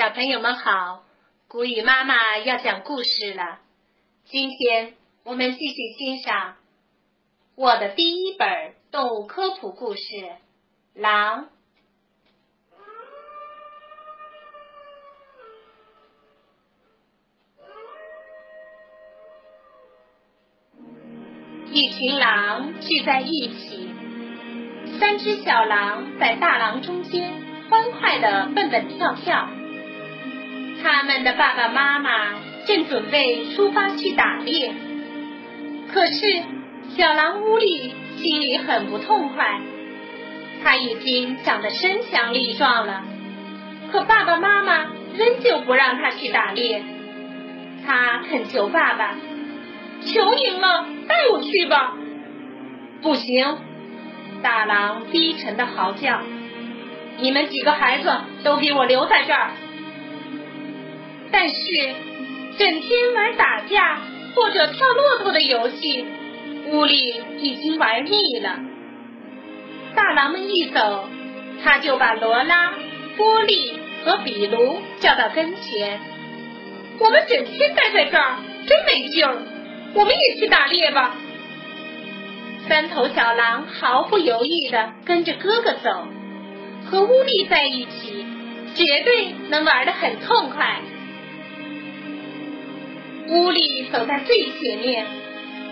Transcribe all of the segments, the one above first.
小朋友们好，古雨妈妈要讲故事了。今天我们继续欣赏我的第一本动物科普故事《狼》。一群狼聚在一起，三只小狼在大狼中间欢快的蹦蹦跳跳。他们的爸爸妈妈正准备出发去打猎，可是小狼乌力心里很不痛快。他已经长得身强力壮了，可爸爸妈妈仍旧不让他去打猎。他恳求爸爸：“求您了，带我去吧！”不行，大狼低沉的嚎叫：“你们几个孩子都给我留在这儿！”但是，整天玩打架或者跳骆驼的游戏，乌力已经玩腻了。大狼们一走，他就把罗拉、波利和比卢叫到跟前。我们整天待在这儿，真没劲儿。我们也去打猎吧。三头小狼毫不犹豫的跟着哥哥走，和乌力在一起，绝对能玩得很痛快。屋里走在最前面，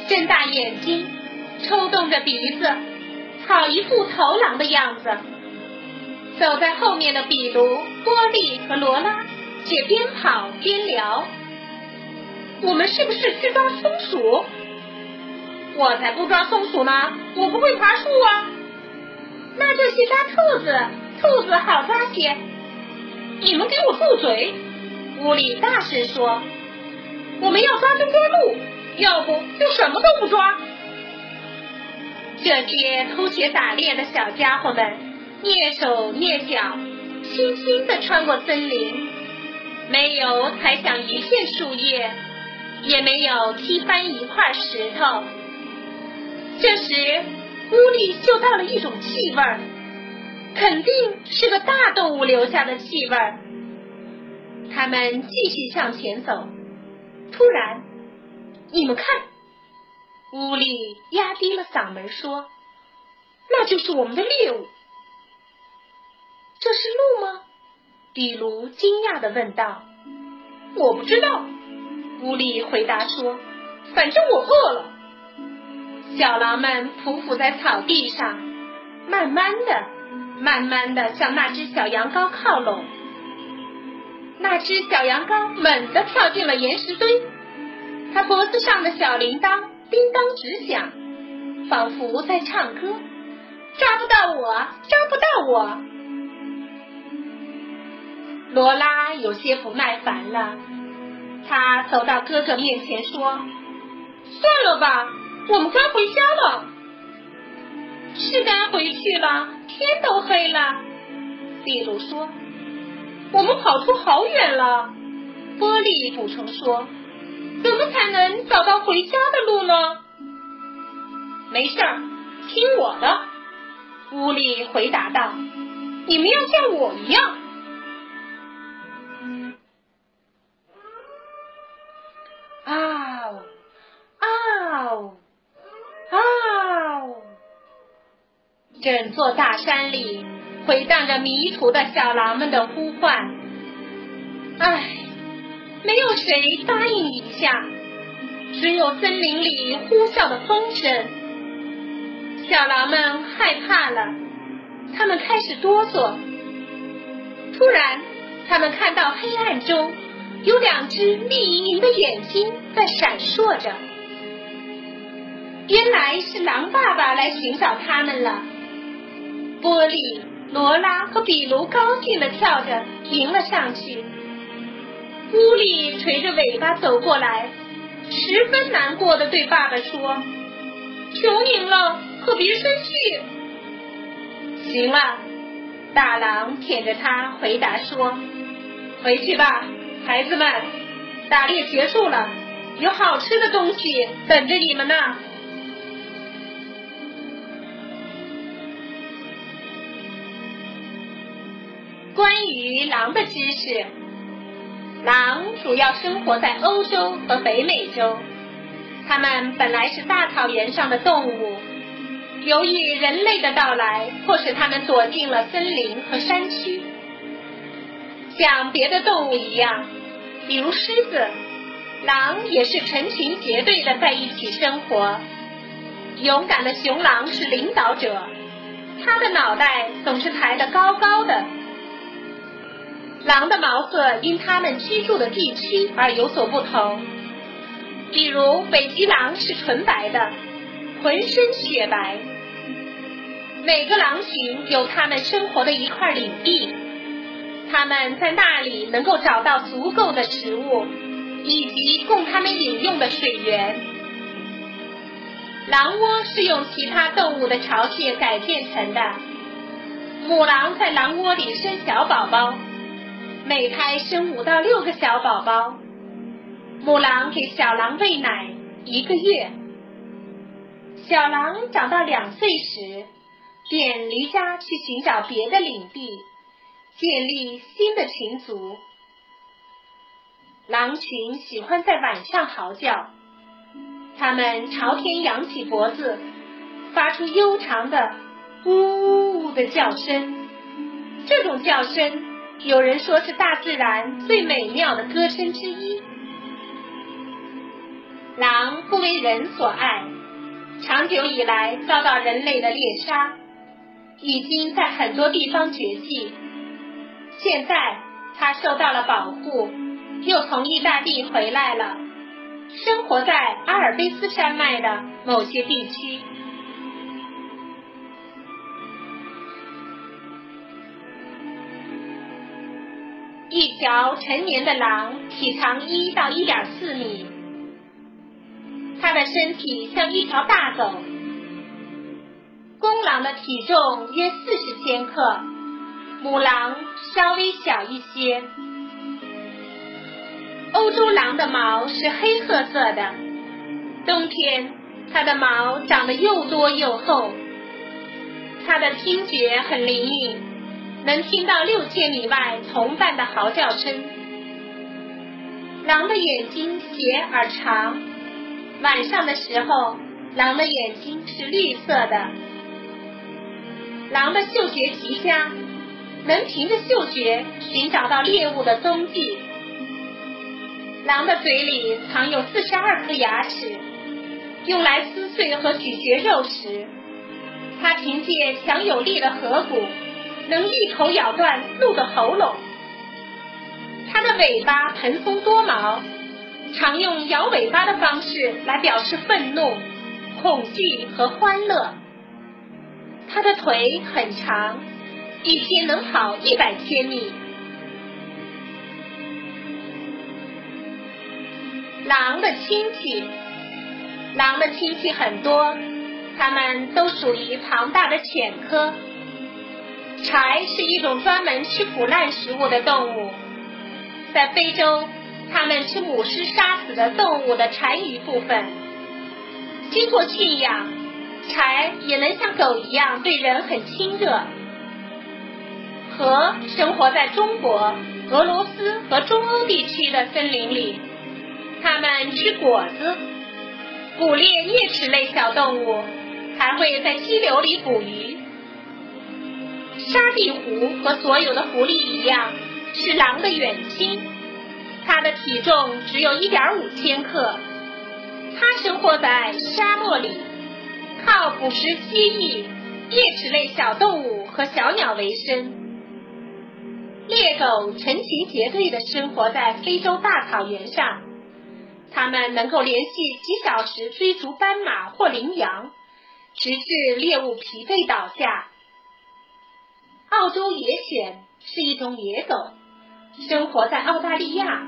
睁大眼睛，抽动着鼻子，好一副头狼的样子。走在后面的比卢、波利和罗拉却边跑边聊：“我们是不是去抓松鼠？我才不抓松鼠呢，我不会爬树啊。那就去抓兔子，兔子好抓些。你们给我住嘴！”屋里大声说。我们要抓就抓路，要不就什么都不抓。这些偷学打猎的小家伙们，蹑手蹑脚，轻轻的穿过森林，没有踩响一片树叶，也没有踢翻一块石头。这时，屋里嗅到了一种气味儿，肯定是个大动物留下的气味儿。他们继续向前走。突然，你们看，乌力压低了嗓门说：“那就是我们的猎物。”这是鹿吗？比卢惊讶的问道。“我不知道。”乌力回答说，“反正我饿了。”小狼们匍匐在草地上，慢慢的、慢慢的向那只小羊羔靠拢。那只小羊羔猛地跳进了岩石堆，它脖子上的小铃铛叮当直响，仿佛在唱歌。抓不到我，抓不到我。罗拉有些不耐烦了，她走到哥哥面前说：“算了吧，我们该回家了。”是该回去了，天都黑了。比鲁说。我们跑出好远了，波利补充说：“怎么才能找到回家的路呢？”没事儿，听我的。”乌力回答道：“你们要像我一样。”嗷嗷嗷！整座大山里。回荡着迷途的小狼们的呼唤，唉，没有谁答应一下，只有森林里呼啸的风声。小狼们害怕了，他们开始哆嗦。突然，他们看到黑暗中有两只绿莹莹的眼睛在闪烁着，原来是狼爸爸来寻找他们了。玻璃。罗拉和比卢高兴的跳着迎了上去，乌力垂着尾巴走过来，十分难过的对爸爸说：“求您了，可别生气。”行了，大狼舔着它回答说：“回去吧，孩子们，打猎结束了，有好吃的东西等着你们呢。”关于狼的知识，狼主要生活在欧洲和北美洲，它们本来是大草原上的动物，由于人类的到来，迫使它们躲进了森林和山区。像别的动物一样，比如狮子、狼也是成群结队的在一起生活。勇敢的雄狼是领导者，它的脑袋总是抬得高高的。狼的毛色因它们居住的地区而有所不同，比如北极狼是纯白的，浑身雪白。每个狼群有它们生活的一块领地。它们在那里能够找到足够的食物，以及供它们饮用的水源。狼窝是用其他动物的巢穴改建成的。母狼在狼窝里生小宝宝，每胎生五到六个小宝宝。母狼给小狼喂奶一个月。小狼长到两岁时，便离家去寻找别的领地。建立新的群族。狼群喜欢在晚上嚎叫，它们朝天扬起脖子，发出悠长的呜呜的叫声。这种叫声，有人说是大自然最美妙的歌声之一。狼不为人所爱，长久以来遭到人类的猎杀，已经在很多地方绝迹。现在他受到了保护，又从意大利回来了，生活在阿尔卑斯山脉的某些地区。一条成年的狼体长一到一点四米，它的身体像一条大狗。公狼的体重约四十千克，母狼。稍微小一些。欧洲狼的毛是黑褐色的，冬天它的毛长得又多又厚。它的听觉很灵敏，能听到六千米外同伴的嚎叫声。狼的眼睛斜而长，晚上的时候，狼的眼睛是绿色的。狼的嗅觉极佳。能凭着嗅觉寻找到猎物的踪迹。狼的嘴里藏有四十二颗牙齿，用来撕碎和咀嚼肉食。它凭借强有力的颌骨，能一口咬断鹿的喉咙。它的尾巴蓬松多毛，常用摇尾巴的方式来表示愤怒、恐惧和欢乐。它的腿很长。一天能跑一百千米。狼的亲戚，狼的亲戚很多，它们都属于庞大的犬科。豺是一种专门吃腐烂食物的动物，在非洲，它们吃母狮杀死的动物的残余部分。经过驯养，豺也能像狗一样对人很亲热。河生活在中国、俄罗斯和中欧地区的森林里，它们吃果子，捕猎啮齿类小动物，还会在溪流里捕鱼。沙地狐和所有的狐狸一样，是狼的远亲，它的体重只有一点五千克。它生活在沙漠里，靠捕食蜥蜴、啮齿类小动物和小鸟为生。猎狗成群结队的生活在非洲大草原上，它们能够连续几小时追逐斑马或羚羊，直至猎物疲惫倒下。澳洲野犬是一种野狗，生活在澳大利亚。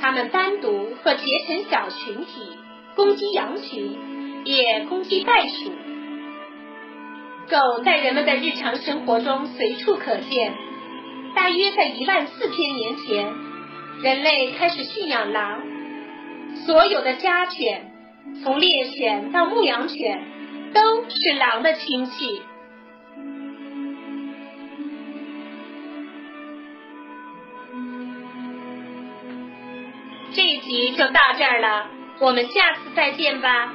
它们单独或结成小群体，攻击羊群，也攻击袋鼠。狗在人们的日常生活中随处可见。大约在一万四千年前，人类开始驯养狼。所有的家犬，从猎犬到牧羊犬，都是狼的亲戚。就到这儿了，我们下次再见吧。